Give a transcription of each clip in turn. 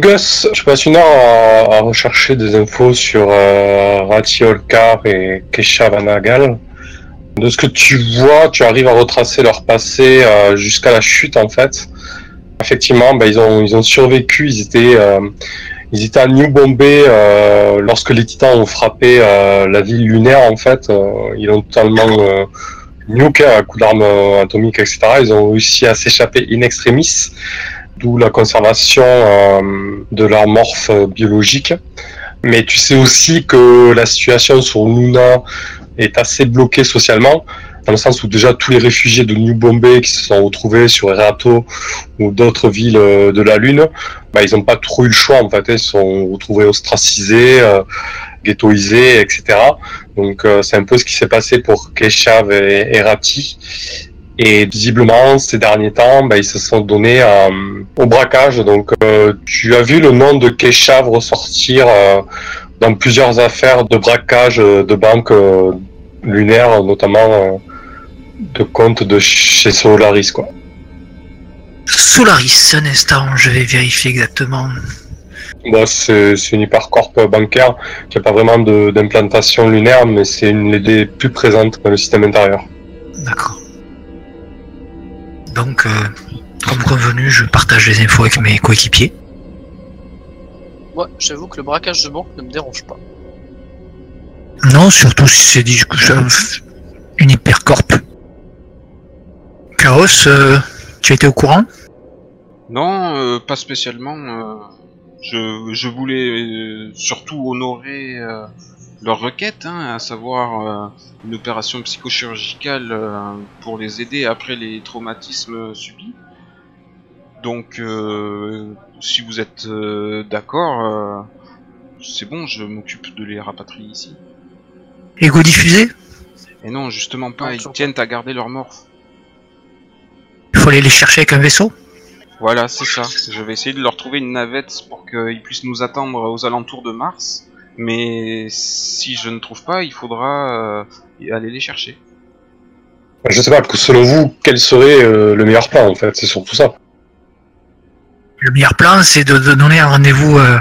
Gus, je passe une heure à, rechercher des infos sur euh, Rati Olkar et Kesha Vanagal. De ce que tu vois, tu arrives à retracer leur passé euh, jusqu'à la chute en fait. Effectivement, bah, ils ont survécu. Ils étaient euh, ils étaient à New Bombay euh, lorsque les Titans ont frappé la ville lunaire en fait. Ils ont totalement nuke à coup d'armes atomiques etc. Ils ont réussi à s'échapper in extremis, d'où la conservation euh, de leur morphe biologique. Mais tu sais aussi que la situation sur Luna est assez bloquée socialement, dans le sens où déjà tous les réfugiés de New Bombay qui se sont retrouvés sur Erato ou d'autres villes euh, de la Lune, bah, ils n'ont pas trop eu le choix en fait, ils se sont retrouvés ostracisés, euh, ghettoisés, etc. Donc euh, c'est un peu ce qui s'est passé pour Keshav et, et Rati. Et visiblement, ces derniers temps, bah, ils se sont donnés euh, au braquage. Donc, euh, tu as vu le nom de Keshav ressortir euh, dans plusieurs affaires de braquage de banques lunaires, notamment de comptes de chez Solaris. Quoi. Solaris, un instant, je vais vérifier exactement. Bah, c'est une hypercorp bancaire qui n'a pas vraiment d'implantation lunaire, mais c'est une des plus présentes dans le système intérieur. D'accord. Donc, euh, comme convenu, je partage les infos avec mes coéquipiers. Moi, j'avoue que le braquage de banque ne me dérange pas. Non, surtout si c'est dit une hypercorp. Chaos, euh, tu étais au courant? Non, euh, pas spécialement. euh, je, je voulais euh, surtout honorer euh, leur requête, hein, à savoir euh, une opération psychochirurgicale euh, pour les aider après les traumatismes subis. Donc, euh, si vous êtes euh, d'accord, euh, c'est bon, je m'occupe de les rapatrier ici. Ego diffusé Et non, justement pas, Non, ils tiennent à garder leur morph. Il faut aller les chercher avec un vaisseau? Voilà, c'est ça. Je vais essayer de leur trouver une navette pour qu'ils puissent nous attendre aux alentours de Mars. Mais si je ne trouve pas, il faudra euh, aller les chercher. Je sais pas, selon vous, quel serait euh, le meilleur plan en fait C'est surtout ça. Le meilleur plan, c'est de, de donner un rendez-vous euh,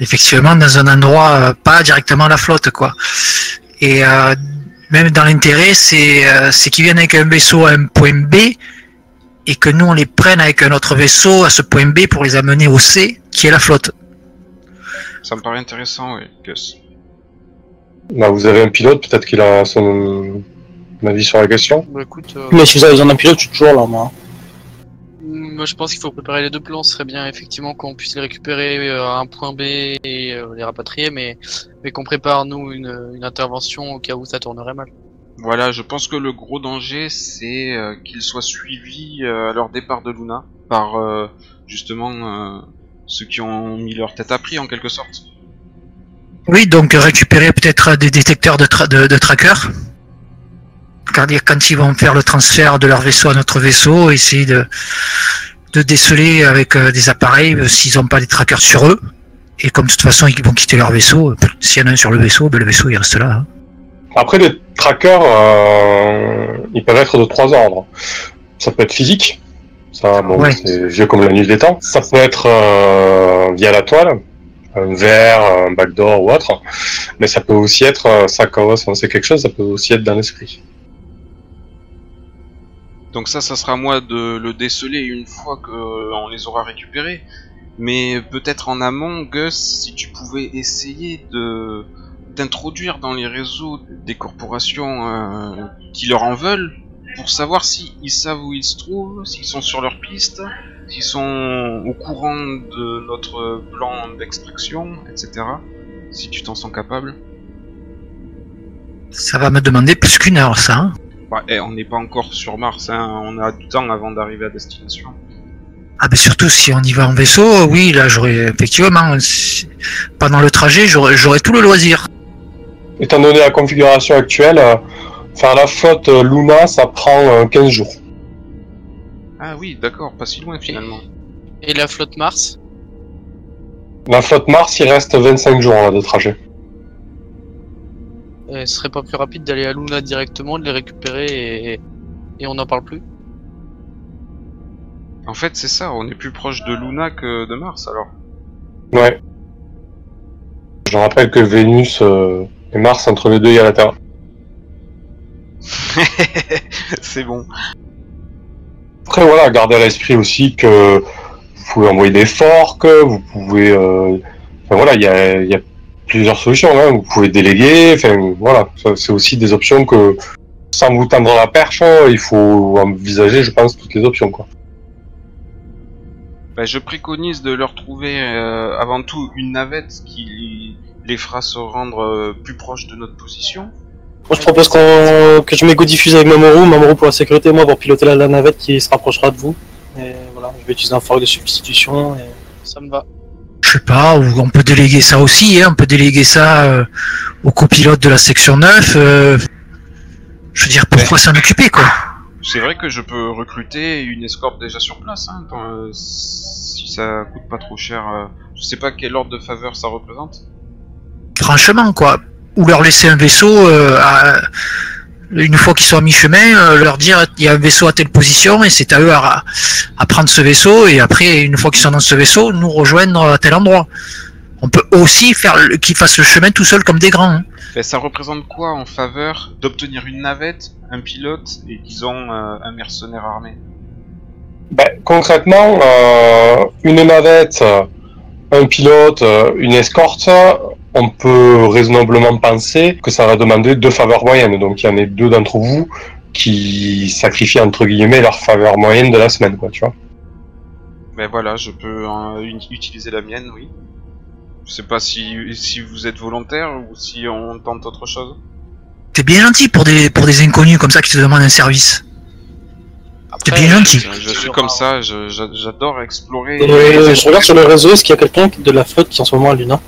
effectivement dans un endroit euh, pas directement à la flotte, quoi. Et euh, même dans l'intérêt, c'est euh, c'est qu'ils viennent avec un vaisseau à un point B et que nous on les prenne avec un autre vaisseau à ce point B pour les amener au C, qui est la flotte. Ça me paraît intéressant, oui, Gus. Bah, vous avez un pilote, peut-être qu'il a son avis sur la question. Bah écoute, euh, Mais si vous avez besoin d'un pilote, je suis toujours là, moi. moi je pense qu'il faut préparer les deux plans. Ce serait bien effectivement qu'on puisse les récupérer euh, à un point B et euh, les rapatrier, mais, mais qu'on prépare nous une, une intervention au cas où ça tournerait mal. Voilà, je pense que le gros danger, c'est euh, qu'ils soient suivis euh, à leur départ de Luna par euh, justement euh, ceux qui ont mis leur tête à prix en quelque sorte. Oui, donc euh, récupérer peut-être des détecteurs de, tra de, de trackers. Quand, quand ils vont faire le transfert de leur vaisseau à notre vaisseau, essayer de, de déceler avec euh, des appareils euh, s'ils n'ont pas des trackers sur eux. Et comme de toute façon ils vont quitter leur vaisseau, euh, s'il y en a un sur le vaisseau, ben, le vaisseau il reste là. hein. Après, les trackers, euh, ils peuvent être de trois ordres. Ça peut être physique, ça, bon, Ouais. c'est vieux comme la nuit des temps. Ça peut être euh, via la toile, un verre, un backdoor ou autre. Mais ça peut aussi être, euh, ça commence, on sait quelque chose, ça peut aussi être dans l'esprit. Donc ça, ça sera à moi de le déceler une fois qu'on les aura récupérés. Mais peut-être en amont, Gus, si tu pouvais essayer de d'introduire dans les réseaux des corporations euh, qui leur en veulent, pour savoir si ils savent où ils se trouvent, s'ils sont sur leur piste, s'ils sont au courant de notre plan d'extraction, etc. Si tu t'en sens capable. Ça va me demander plus qu'une heure ça. hein. Bah, eh, on n'est pas encore sur Mars, hein, on a du temps avant d'arriver à destination. Ah ben surtout si on y va en vaisseau, oui là j'aurais effectivement si- pendant le trajet j'aurais j'aurais tout le loisir. Étant donné la configuration actuelle, euh, faire la flotte euh, Luna, ça prend euh, 15 jours. Ah oui, d'accord, pas si loin finalement. Et la flotte Mars? La flotte Mars, il reste 25 jours là, de trajet. euh, Ce serait pas plus rapide d'aller à Luna directement, de les récupérer et, et on n'en parle plus? En fait, c'est ça, on est plus proche de Luna que de Mars alors. Ouais. Je rappelle que Vénus euh, et Mars, entre les deux, il y a la Terre. c'est bon. Après, voilà, gardez à l'esprit aussi que vous pouvez envoyer des forks, vous pouvez... euh, Enfin, voilà, il y a, il y a plusieurs solutions. Hein. Vous pouvez déléguer, enfin, voilà. C'est aussi des options que, sans vous tendre la perche, hein, il faut envisager, je pense, toutes les options, quoi. Bah, je préconise de leur trouver euh, avant tout une navette qui les fera se rendre euh, plus proche de notre position. Moi, je propose que je m'égo-diffuse avec Mamoru, Mamoru pour la sécurité, moi pour piloter la, la navette qui se rapprochera de vous. Et voilà, je vais utiliser un fork de substitution. Et... Ça me va. Je sais pas, ou on peut déléguer ça aussi, hein, on peut déléguer ça euh, au copilote de la section 9. euh, je veux dire, pourquoi s'en occuper, quoi C'est vrai que je peux recruter une escorte déjà sur place, hein, dans, euh, si ça coûte pas trop cher. euh, je sais pas quel ordre de faveur ça représente. Franchement, quoi. Ou leur laisser un vaisseau, euh, à- une fois qu'ils sont à mi-chemin, euh, leur dire il y a un vaisseau à telle position et c'est à eux à, à prendre ce vaisseau et après, une fois qu'ils sont dans ce vaisseau, nous rejoindre à tel endroit. On peut aussi faire qu'ils fassent le chemin tout seul comme des grands. hein. Ben, ça représente quoi en faveur d'obtenir une navette, un pilote et disons euh, un mercenaire armé? Ben, concrètement, euh, une navette, un pilote, une escorte, on peut raisonnablement penser que ça va demander deux faveurs moyennes. Donc il y en a deux d'entre vous qui sacrifient entre guillemets leur faveur moyenne de la semaine, quoi, tu vois. Ben voilà, je peux euh, utiliser la mienne, oui. Je sais pas si, si vous êtes volontaire ou si on tente autre chose. T'es bien gentil pour des, pour des inconnus comme ça qui te demandent un service. T'es bien gentil. Je, je suis comme ça, j'adore explorer. Et je regarde sur le réseau, est-ce qu'il y a quelqu'un de la flotte qui est en ce moment à Luna?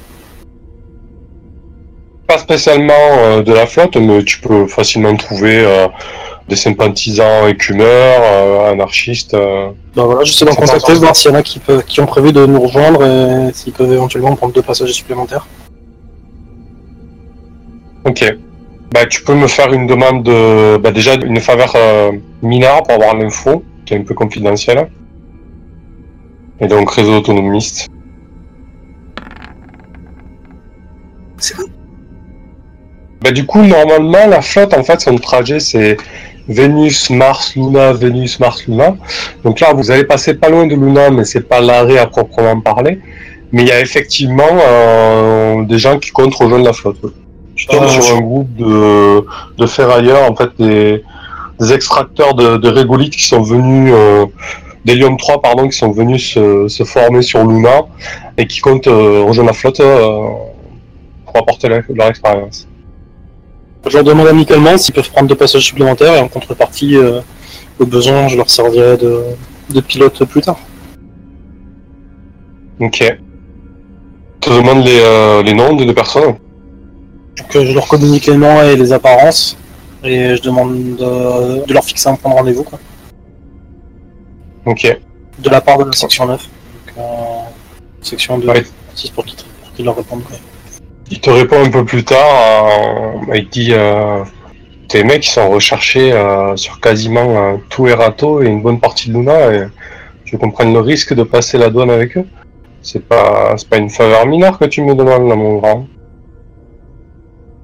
Pas spécialement euh, de la flotte, mais tu peux facilement trouver euh, des sympathisants écumeurs, euh, anarchistes. euh. Bah voilà, j'essaie d'en contacter, voir s'il y en a qui, peuvent, qui ont prévu de nous rejoindre et s'ils peuvent éventuellement prendre deux passages supplémentaires. Ok. Bah, tu peux me faire une demande de, bah, déjà une faveur euh, mineure pour avoir l'info, qui est un peu confidentielle. Et donc réseau autonomiste. C'est bon. Bah, du coup, normalement, la flotte, en fait, son trajet, c'est Vénus, Mars, Luna, Vénus, Mars, Luna. Donc là, vous allez passer pas loin de Luna, mais c'est pas l'arrêt à proprement parler. Mais il y a effectivement euh, des gens qui comptent rejoindre la flotte. oui. Je tombe Ah, sur je- un groupe de, de ferrailleurs, en fait, des, des extracteurs de, de régolithes qui sont venus, euh, d'hélium 3, pardon, qui sont venus se, se former sur Luna et qui comptent euh, rejoindre la flotte euh, pour apporter leur expérience. Je leur demande amicalement s'ils peuvent prendre deux passages supplémentaires et en contrepartie, euh, au besoin, je leur servirai de, de pilote plus tard. Ok. Je te demande les, euh, les noms des deux personnes? Donc euh, je leur communique les noms et les apparences et je demande de, de leur fixer un point de rendez-vous quoi, Ok. de la part de la section 9. Donc, euh, section 2, Ouais. 6 pour qu'ils pour qu'ils leur répondent. Quoi. Il te répond un peu plus tard. euh, il dit euh, Tes mecs ils sont recherchés euh, sur quasiment euh, tout Erato et une bonne partie de Luna. Et tu comprends le risque de passer la douane avec eux C'est pas, c'est pas une faveur mineure que tu me demandes là, mon grand.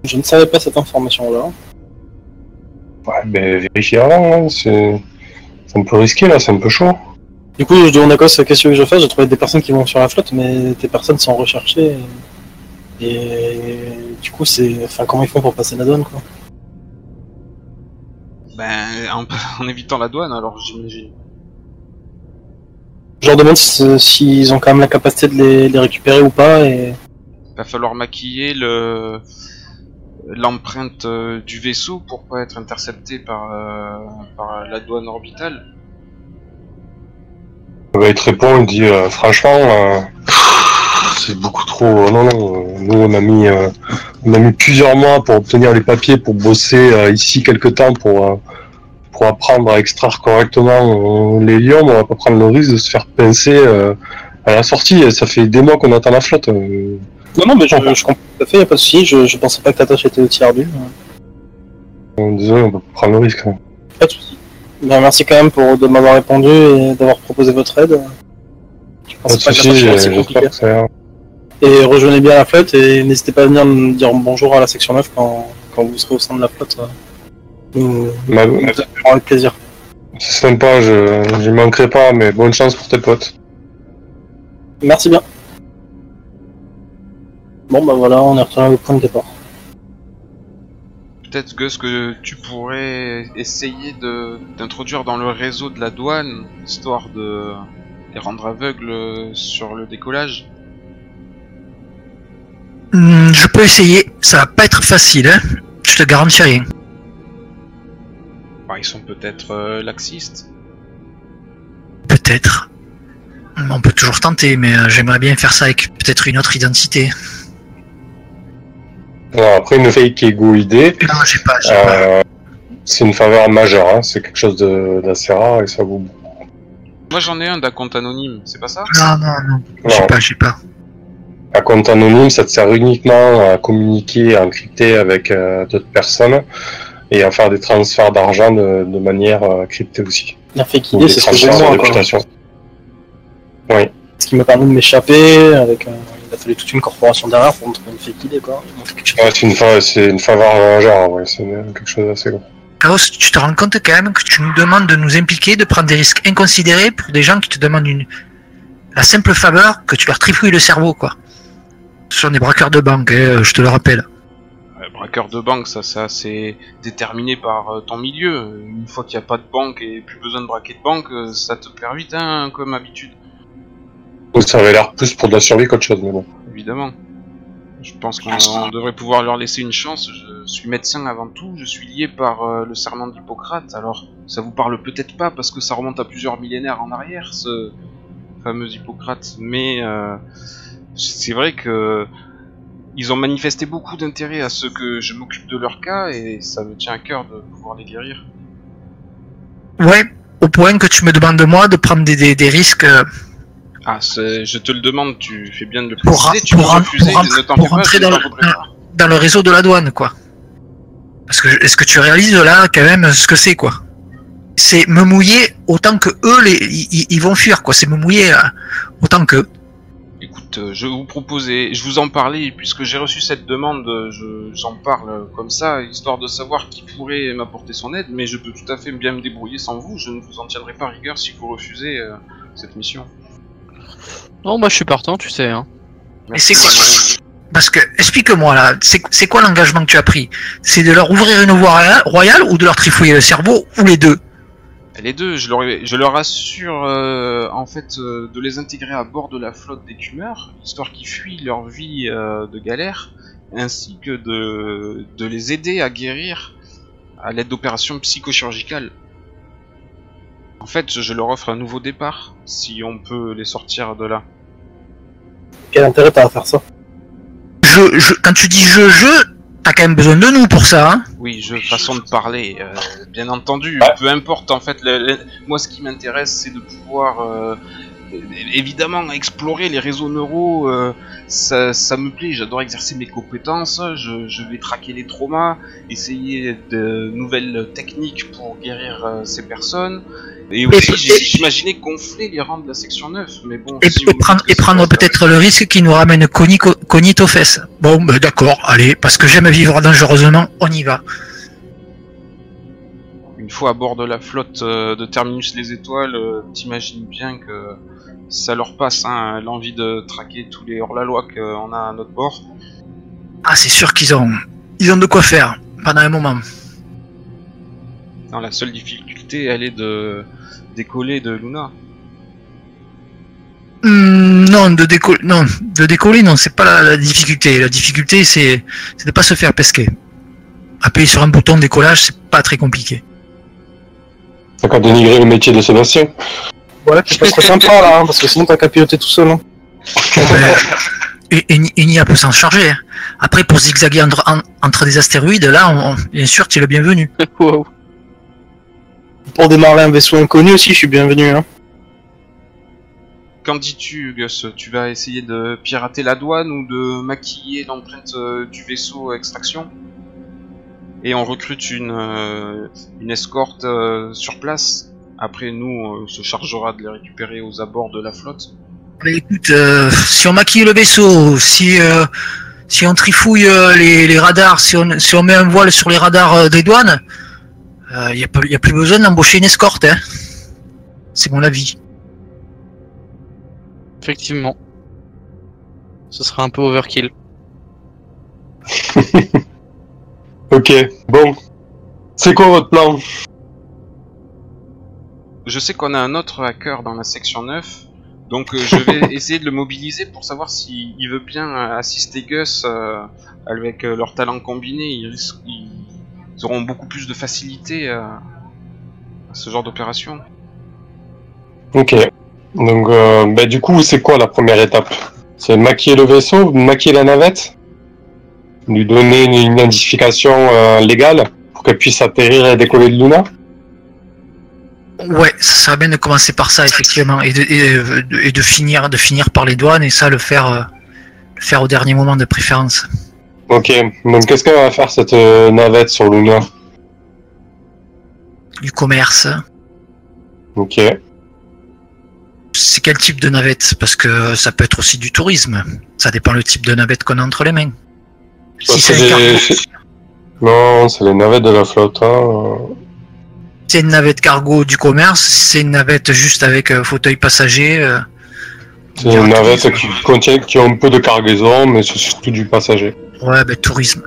Je ne savais pas cette information-là. Ouais, ben vérifie avant. Hein, c'est, c'est un peu risqué là, c'est un peu chaud. Du coup, je demande à Cos qu'est-ce que je fais? J'ai trouvé des personnes qui vont sur la flotte, mais tes personnes sont recherchées. Et, et du coup, c'est. Enfin, comment ils font pour passer la douane, quoi? Ben, en, en évitant la douane, alors j'imagine. Je leur demande si- s'ils ont quand même la capacité de les, les récupérer ou pas. Et Va falloir maquiller le l'empreinte euh, du vaisseau pour pas être intercepté par, euh, par la douane orbitale. Ben, il te répond, il dit euh, Franchement, euh, c'est beaucoup trop. Non, non, euh, nous on a mis. euh, on a mis plusieurs mois pour obtenir les papiers, pour bosser euh, ici quelques temps pour, euh, pour apprendre à extraire correctement euh, les lions. On va pas prendre le risque de se faire pincer euh, à la sortie. Ça fait des mois qu'on attend la flotte. euh. Non, non, mais je, je comprends tout à fait, y a pas de souci. Je, je pensais pas que ta tâche était aussi ardue. Euh, Désolé, on peut pas prendre le risque. hein. Pas de souci. Ben, merci quand même pour de m'avoir répondu et d'avoir proposé votre aide. Je pensais pas que ça. Et rejoignez bien la flotte et n'hésitez pas à venir me dire bonjour à la section 9 quand, quand vous serez au sein de la flotte. euh. Nous, Bah, nous avec plaisir. c'est sympa, je j'y manquerai pas, mais bonne chance pour tes potes. Merci bien. Bon bah voilà, on est retourné au point de départ. Peut-être Gus que tu pourrais essayer de d'introduire dans le réseau de la douane, histoire de les rendre aveugles sur le décollage. Hmm, je peux essayer, ça va pas être facile, hein. Je te garantis rien. Bah, ils sont peut-être euh, laxistes. Peut-être. On peut toujours tenter, mais euh, j'aimerais bien faire ça avec peut-être une autre identité. Alors, après, une fake égoïdée, Non, j'ai pas, j'ai pas. euh, c'est une faveur majeure, hein. c'est quelque chose de- d'assez rare et ça vaut. Moi j'en ai un d'un compte anonyme, c'est pas ça? Non, non, non. J'ai Non. pas, j'ai pas. Un compte anonyme, ça te sert uniquement à communiquer, à encrypter avec euh, d'autres personnes et à faire des transferts d'argent de, de manière euh, cryptée aussi. La fake idée, c'est ce que j'ai transferts de moi, quoi. réputation. Ce qui m'a permis de m'échapper, avec, euh, il a fallu toute une corporation derrière pour me trouver une fake idée, quoi. Ouais, c'est une, fa- c'est une faveur majeure, ouais, c'est une- quelque chose d'assez gros. Chaos, tu te rends compte quand même que tu nous demandes de nous impliquer, de prendre des risques inconsidérés pour des gens qui te demandent une la simple faveur que tu leur trifouilles le cerveau, quoi. Ce sont des braqueurs de banque, hein, je te le rappelle. Ouais, Braqueur de banque, ça, ça c'est déterminé par euh, ton milieu. Une fois qu'il n'y a pas de banque et plus besoin de braquer de banque, euh, ça te perd vite, hein, comme habitude. Ça avait l'air plus pour de la survie qu'autre chose, mais bon. Évidemment. Je pense qu'on on devrait pouvoir leur laisser une chance. Je suis médecin avant tout, je suis lié par euh, le serment d'Hippocrate. Alors, ça vous parle peut-être pas parce que ça remonte à plusieurs millénaires en arrière, ce fameux Hippocrate. Mais euh, c'est vrai que ils ont manifesté beaucoup d'intérêt à ce que je m'occupe de leur cas et ça me tient à cœur de pouvoir les guérir. Ouais, au point que tu me demandes de moi de prendre des, des, des risques euh, Ah, c'est- je te le demande, tu fais bien de le Pour préciser. ra- tu pour peux refuser, pour pour pas, rentrer dans le- dans réseau de la douane, quoi. Parce que est-ce que tu réalises là quand même ce que c'est, quoi C'est me mouiller autant que eux, les, ils, ils vont fuir, quoi. C'est me mouiller euh, autant que. Euh, je vous proposais, je vous en parlais, puisque j'ai reçu cette demande, euh, je- j'en parle euh, comme ça, histoire de savoir qui pourrait m'apporter son aide, mais je peux tout à fait bien me débrouiller sans vous, je ne vous en tiendrai pas rigueur si vous refusez euh, cette mission. Non, moi je suis partant, tu sais. Hein. Mais c'est quoi Parce que explique-moi là, c'est c'est quoi l'engagement que tu as pris? C'est de leur ouvrir une voie roya- royale ou de leur trifouiller le cerveau ou les deux? Les deux, je leur, je leur assure euh, en fait euh, de les intégrer à bord de la flotte d'écumeurs, histoire qu'ils fuient leur vie euh, de galère, ainsi que de, de les aider à guérir à l'aide d'opérations psychochirurgicales. En fait, je leur offre un nouveau départ, si on peut les sortir de là. Quel intérêt t'as à faire ça? Je, je, Quand tu dis je, je, t'as quand même besoin de nous pour ça, hein Oui, je façon de parler, euh, bien entendu. Ouais. Peu importe, en fait, le- le- moi ce qui m'intéresse, c'est de pouvoir euh, évidemment explorer les réseaux neuraux. euh, ça, ça me plaît, j'adore exercer mes compétences. Je, je vais traquer les traumas, essayer de nouvelles techniques pour guérir euh, ces personnes. Et aussi, j'imaginais gonfler les rangs de la section 9, mais bon. et, si prendre, et peut-être le risque qui nous ramène cognit, cognit aux fesses. Bon, ben d'accord, allez, parce que j'aime vivre dangereusement, on y va. Une fois à bord de la flotte euh, de Terminus les Étoiles, euh, t'imagines bien que ça leur passe hein, l'envie de traquer tous les hors-la-loi qu'on a à notre bord. Ah, c'est sûr qu'ils ont, ils ont de quoi faire pendant un moment. Non, la seule difficulté, elle est de décoller de Luna. Hmm, non, de décoller, non, de décoller, non, c'est pas la, la difficulté. La difficulté, c'est, c'est de pas se faire pesquer. Appuyer sur un bouton de décollage, c'est pas très compliqué. T'as qu'à dénigrer le métier de Sébastien. Voilà, c'est pas très sympa là, hein, parce que sinon t'as qu'à piloter tout seul. Hein. Nia peut s'en charger. hein. Après, pour zigzaguer entre, en- entre des astéroïdes, là, on- on- bien sûr, tu es le bienvenu. Wow. Pour démarrer un vaisseau inconnu aussi, je suis bienvenu. Hein. Qu'en dis-tu, Gus? Tu vas essayer de pirater la douane ou de maquiller l'empreinte euh, du vaisseau extraction? Et on recrute une, euh, une escorte euh, sur place. Après, nous, on se chargera de les récupérer aux abords de la flotte. Mais écoute, euh, si on maquille le vaisseau, si euh, si on trifouille euh, les, les radars, si on si on met un voile sur les radars euh, des douanes, il n'y a, pas- y a plus besoin d'embaucher une escorte. Hein. C'est mon avis. Effectivement. Ce serait un peu overkill. Ok, bon. C'est quoi votre plan? Je sais qu'on a un autre hacker dans la section 9, donc euh, je vais essayer de le mobiliser pour savoir s'il veut bien euh, assister Gus euh, avec leurs talents combinés. Ils, risquent- ils- ils auront beaucoup plus de facilité euh, à ce genre d'opération. Ok. Donc, euh, bah, du coup, c'est quoi la première étape? C'est maquiller le vaisseau, maquiller la navette, lui donner une identification euh, légale pour qu'elle puisse atterrir et décoller de Luna. Ouais, ça serait bien de commencer par ça effectivement et de, et, euh, de- et de finir de finir par les douanes et ça le faire euh, le faire au dernier moment de préférence. Ok. Donc, qu'est-ce qu'elle va faire cette euh, navette sur Luna? Du commerce. Ok. C'est quel type de navette? Parce que ça peut être aussi du tourisme. Ça dépend le type de navette qu'on a entre les mains. Si c'est des- cargo, Non, c'est les navettes de la flotte. Hein. c'est une navette cargo du commerce, c'est une navette juste avec euh, fauteuil passager. euh, C'est une navette tourisme. qui contient, qui a un peu de cargaison, mais c'est surtout du passager. Ouais, ben tourisme.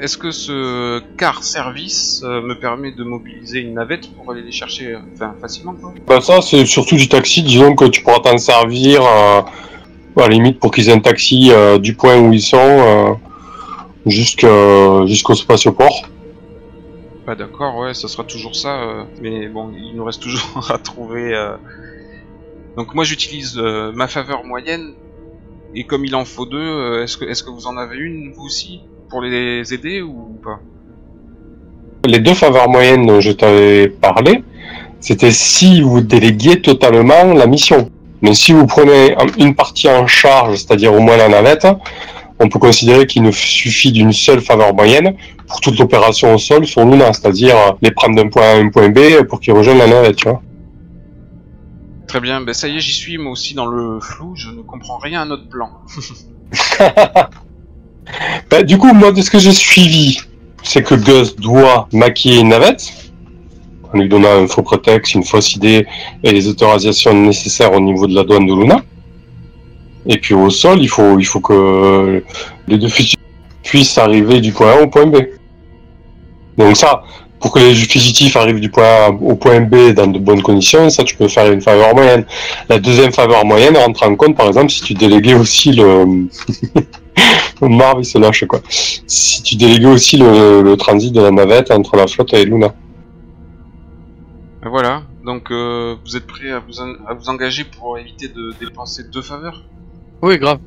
Est-ce que ce car service euh, me permet de mobiliser une navette pour aller les chercher euh, enfin, facilement quoi? Bah ça, c'est surtout du taxi. Disons que tu pourras t'en servir, euh, à la limite, pour qu'ils aient un taxi euh, du point où ils sont euh, jusqu'au spatioport. Bah d'accord, ouais, ça sera toujours ça, euh, mais bon, il nous reste toujours à trouver. euh. Donc moi j'utilise euh, ma faveur moyenne, et comme il en faut deux, euh, est-ce que, est-ce que vous en avez une vous aussi pour les aider ou pas? Les deux faveurs moyennes dont je t'avais parlé, c'était si vous déléguiez totalement la mission. Mais si vous prenez un- une partie en charge, c'est-à-dire au moins la navette, on peut considérer qu'il ne suffit d'une seule faveur moyenne pour toute l'opération au sol sur Luna, c'est-à-dire les prendre d'un point A à un point B pour qu'ils rejoignent la navette, tu vois. Très bien, ben ça y est, j'y suis, moi aussi dans le flou, je ne comprends rien à notre plan. Bah, du coup, moi, de ce que j'ai suivi, c'est que Gus doit maquiller une navette, en lui donnant un faux prétexte, une fausse idée et les autorisations nécessaires au niveau de la douane de Luna. Et puis au sol, il faut, il faut que les deux fugitifs puissent arriver du point A au point B. Donc ça, pour que les fugitifs arrivent du point A au point B dans de bonnes conditions, ça tu peux faire une faveur moyenne. La deuxième faveur moyenne rentre en compte, par exemple, si tu déléguais aussi le... Marv, il se lâche quoi. Si tu déléguais aussi le transit de la navette entre la flotte et Luna. Voilà, donc euh, vous êtes prêts à vous, en- à vous engager pour éviter de dépenser deux faveurs? Oui, grave.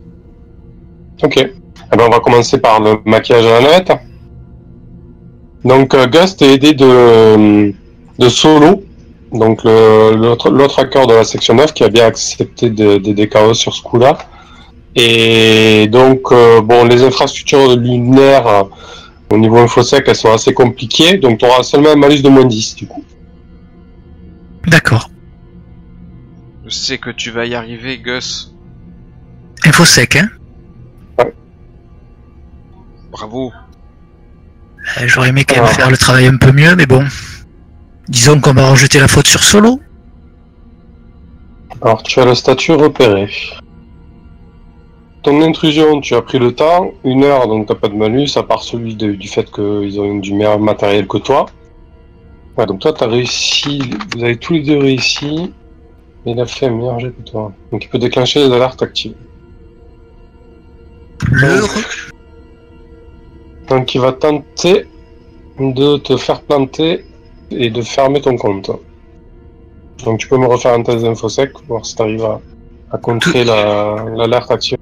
Ok. Eh ben, on va commencer par le maquillage de la navette. Donc, euh, Gus t'es aidé de, de Solo, donc le- l'autre l'autre hacker de la section 9 qui a bien accepté de- d'aider Chaos sur ce coup-là. Et donc, euh, bon, les infrastructures lunaires euh, au niveau infosec, elles sont assez compliquées, donc tu auras seulement un malus de moins 10 du coup. D'accord. Je sais que tu vas y arriver, Gus. Info sec, hein? Bravo. Euh, J'aurais aimé quand même Alors. faire le travail un peu mieux, mais bon. Disons qu'on va rejeter la faute sur Solo. Alors, tu as le statut repéré. Ton intrusion, tu as pris le temps, une heure, donc t'as pas de malus, à part celui de- du fait qu'ils ont du meilleur matériel que toi. Ouais, donc toi, t'as réussi, vous avez tous les deux réussi, et il a fait un meilleur jet que toi. Donc il peut déclencher les alertes actives. Le Donc il va tenter de te faire planter et de fermer ton compte. Donc tu peux me refaire un test d'infosec pour voir si t'arrives à, à contrer la- l'alerte active.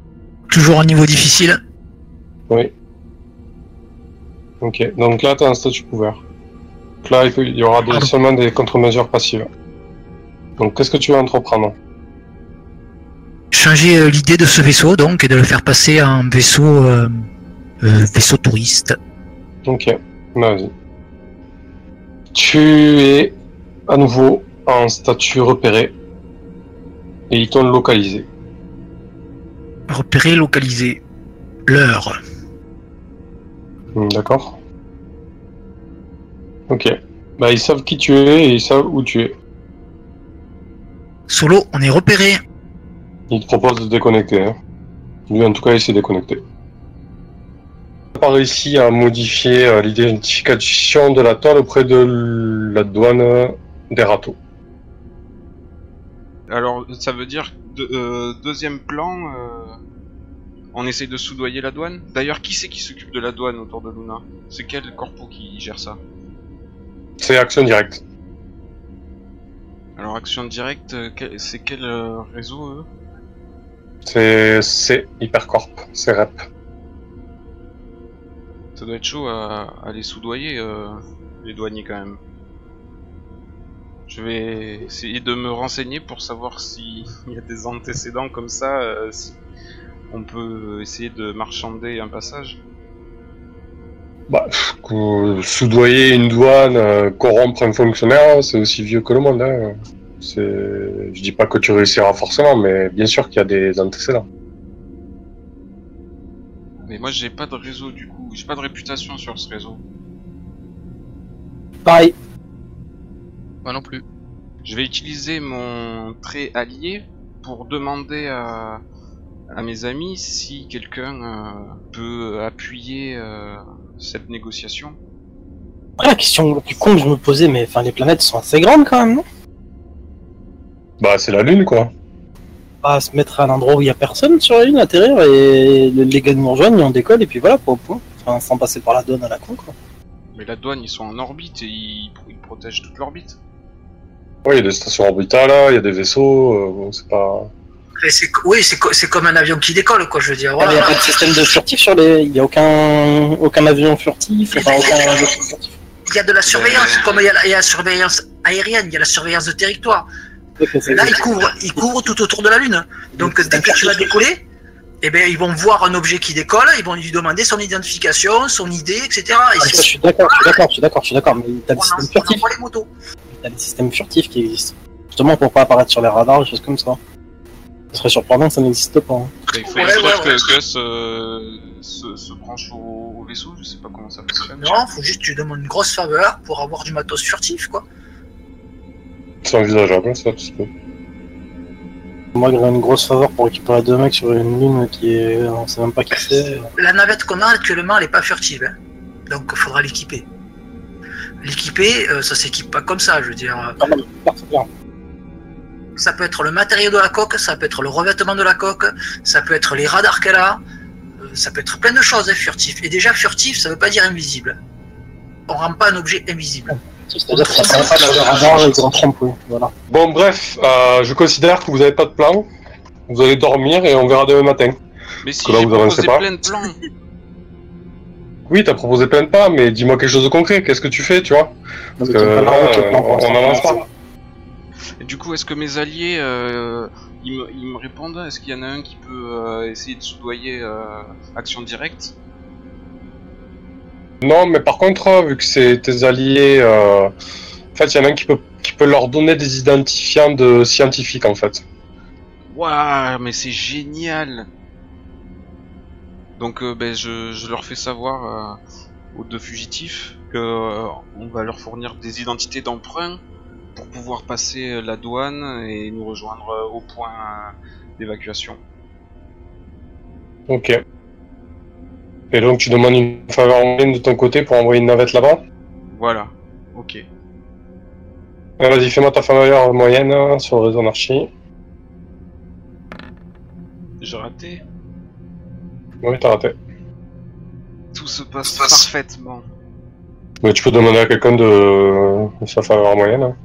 toujours un niveau difficile. Oui. Ok, donc là, tu as un statut couvert. Donc là, il y aura des- seulement des contre-mesures passives. Donc, qu'est-ce que tu vas entreprendre Changer euh, l'idée de ce vaisseau, donc, et de le faire passer en vaisseau, euh, euh, vaisseau touriste. Ok, vas-y. Tu es à nouveau en statut repéré. Et ils t'ont localisé. Repérer, localiser. L'heure. Hmm, D'accord. Ok. Bah, ils savent qui tu es et ils savent où tu es. Solo, on est repéré. Ils te proposent de déconnecter. Hein. Lui, en tout cas, il s'est déconnecté. n'a pas réussi à modifier euh, l'identification de la toile auprès de la douane euh, des râteaux. Alors, ça veut dire de- euh, deuxième plan, euh, on essaye de soudoyer la douane. D'ailleurs, qui c'est qui s'occupe de la douane autour de Luna? C'est quel corpo qui gère ça? C'est action directe. Alors, Action Directe, euh, c'est quel euh, réseau eux? C'est c'est Hypercorp, c'est REP. Ça doit être chaud à, à les soudoyer, euh, les douaniers quand même. Je vais essayer de me renseigner pour savoir s'il y a des antécédents comme ça, euh, si on peut essayer de marchander un passage. Bah, que- soudoyer une douane, euh, corrompre un fonctionnaire, c'est aussi vieux que le monde. Hein. C'est- Je dis pas que tu réussiras forcément, mais bien sûr qu'il y a des antécédents. Mais moi j'ai pas de réseau du coup, j'ai pas de réputation sur ce réseau. Pareil. Moi non plus. Je vais utiliser mon trait allié pour demander à, à mes amis si quelqu'un euh, peut appuyer euh, cette négociation. Après, la question plus con que je me posais, mais enfin, les planètes sont assez grandes quand même, non? Bah, c'est la lune, quoi. Pas se mettre à un endroit où il y a personne sur la Lune, atterrir et les gars nous rejoignent et on décolle et puis voilà, quoi, au point. Enfin, sans passer par la douane à la con, quoi. Mais la douane ils sont en orbite et ils, ils protègent toute l'orbite. Ouais, il y a des stations orbitales, là, il y a des vaisseaux, euh, bon, c'est pas... Oui, c'est co- c'est comme un avion qui décolle, quoi, je veux dire. Ah, Il n'y a pas de système de furtif sur les. Il n'y a aucun... aucun avion furtif, enfin aucun vaisseau furtif. Il y a de la surveillance, Euh. comme il y, a la, il y a la surveillance aérienne, il y a la surveillance de territoire. Là, ils couvrent, ils couvrent tout autour de la Lune. Donc, dès que tu vas décoller, eh ben, ils vont voir un objet qui décolle, ils vont lui demander son identification, son idée, etc. Et Ah, je suis d'accord, je suis d'accord, je suis d'accord, je suis d'accord, mais t'as des on systèmes furtifs. T'as des systèmes furtifs qui existent. Justement pour pas apparaître sur les radars, des choses comme ça. Ce serait surprenant que ça n'existe pas. hein. Il faut Ouais, ouais, ouais. que Gus euh, se, se branche au, au vaisseau, je sais pas comment ça fonctionne. Non, faut juste que tu demandes une grosse faveur pour avoir du matos furtif, quoi. C'est envisageable, ça, tout peu. Moi, j'aurais une grosse faveur pour récupérer deux mecs sur une ligne qui est. On sait même pas qui c'est. La navette qu'on a actuellement, elle est pas furtive, hein. donc il faudra l'équiper. L'équiper, euh, ça s'équipe pas comme ça, je veux dire. C'est bien. Ça peut être le matériau de la coque, ça peut être le revêtement de la coque, ça peut être les radars qu'elle a, euh, ça peut être plein de choses, hein, furtif. Et déjà, furtif, ça veut pas dire invisible. On rend pas un objet invisible. C'est-à-dire pas d'avoir un radar et qu'on trompe, oui. Voilà. Bon, bref, euh, je considère que vous n'avez pas de plan. Vous allez dormir et on verra demain matin. Mais si Que là, j'ai vous avancez proposé pas. plein de plans, Oui, t'as proposé plein de pas, mais dis-moi quelque chose de concret. Qu'est-ce que tu fais, tu vois? Donc, que là, euh, on l'instant. avance pas. Et du coup, est-ce que mes alliés, euh, ils, me, ils me répondent? Est-ce qu'il y en a un qui peut euh, essayer de soudoyer euh, Action Directe? Non, mais par contre, euh, vu que c'est tes alliés, en fait, il y en a un qui peut, qui peut leur donner des identifiants de scientifiques, en fait. Waouh, mais c'est génial! Donc, euh, ben, je, je leur fais savoir euh, aux deux fugitifs que euh, on va leur fournir des identités d'emprunt pour pouvoir passer euh, la douane et nous rejoindre euh, au point euh, d'évacuation. Ok. Et donc, tu demandes une faveur en ligne de ton côté pour envoyer une navette là-bas? Voilà. Ok. Ouais, Vas-y, fais-moi ta faveur moyenne euh, sur le réseau anarchie. J'ai raté. Oui, t'as raté. Tout se passe parfaitement. Mais tu peux demander à quelqu'un de, de sa faveur moyenne. hein.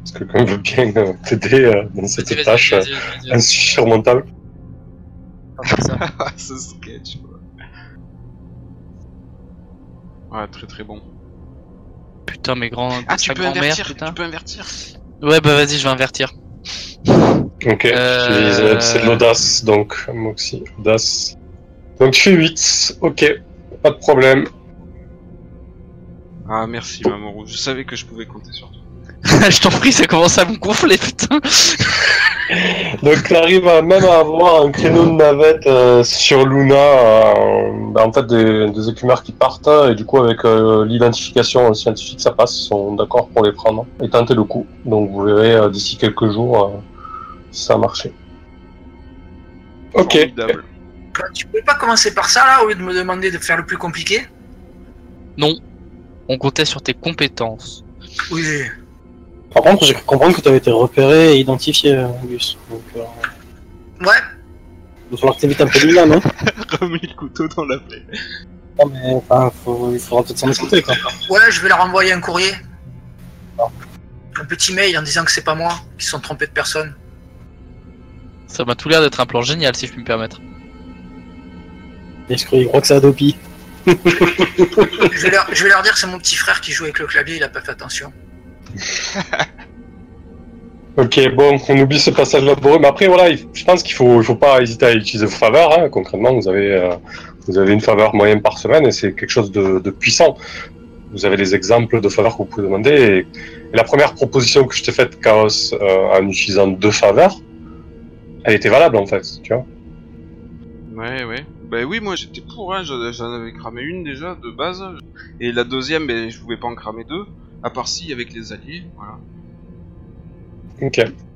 Parce que quelqu'un veut bien euh, t'aider euh, dans cette Vas-y, tâche vas-y, euh, vas-y, insurmontable. Ah, ce sketch, quoi. Ouais, très très bon. Putain, mes grands. Ah, tu peux invertir, putain. tu peux invertir. Ouais, bah vas-y, je vais invertir. Ok, Euh, c'est de l'audace, donc moi aussi, audace. Donc tu fais 8, ok, pas de problème. Ah, merci Mamoru, je savais que je pouvais compter sur toi. je t'en prie, ça commence à me gonfler, putain. Donc tu arrives à même à avoir un créneau de navette euh, sur Luna, euh, bah, en fait des, des écumeurs qui partent, et du coup avec euh, l'identification scientifique ça passe, ils sont d'accord pour les prendre et tenter le coup. Donc vous verrez euh, d'ici quelques jours euh, si ça a marché. Ok. Formidable. Tu peux pas commencer par ça là au lieu de me demander de faire le plus compliqué? Non. On comptait sur tes compétences. Oui. Par contre, j'ai cru comprendre que tu avais été repéré et identifié, euh, Gus. Donc, euh, Ouais. il va falloir que t'évites un peu Lina, non Remis le couteau dans la plaie. Non, mais enfin, faut- il faudra peut-être s'en discuter, quoi. Ouais, je vais leur envoyer un courrier. Un petit mail en disant que c'est pas moi, qu'ils se sont trompés de personne. Ça m'a tout l'air d'être un plan génial, si je puis me permettre. Est-ce qu'il croit que c'est Adopi Je vais leur, je vais leur dire que c'est mon petit frère qui joue avec le clavier, il a pas fait attention. Ok, bon, on oublie ce passage laborieux, mais après voilà, il- je pense qu'il faut, faut pas hésiter à utiliser vos faveurs. Hein. Concrètement, vous avez, euh, vous avez une faveur moyenne par semaine et c'est quelque chose de, puissant. Vous avez des exemples de faveurs que vous pouvez demander. Et, la première proposition que je t'ai faite, Chaos, euh, en utilisant deux faveurs, elle était valable en fait, tu vois. Ouais, ouais. Bah oui, moi j'étais pour, hein. j'en j'en avais cramé une déjà de base. Et la deuxième, ben, je pouvais pas en cramer deux. À part si avec les alliés, voilà. Ok.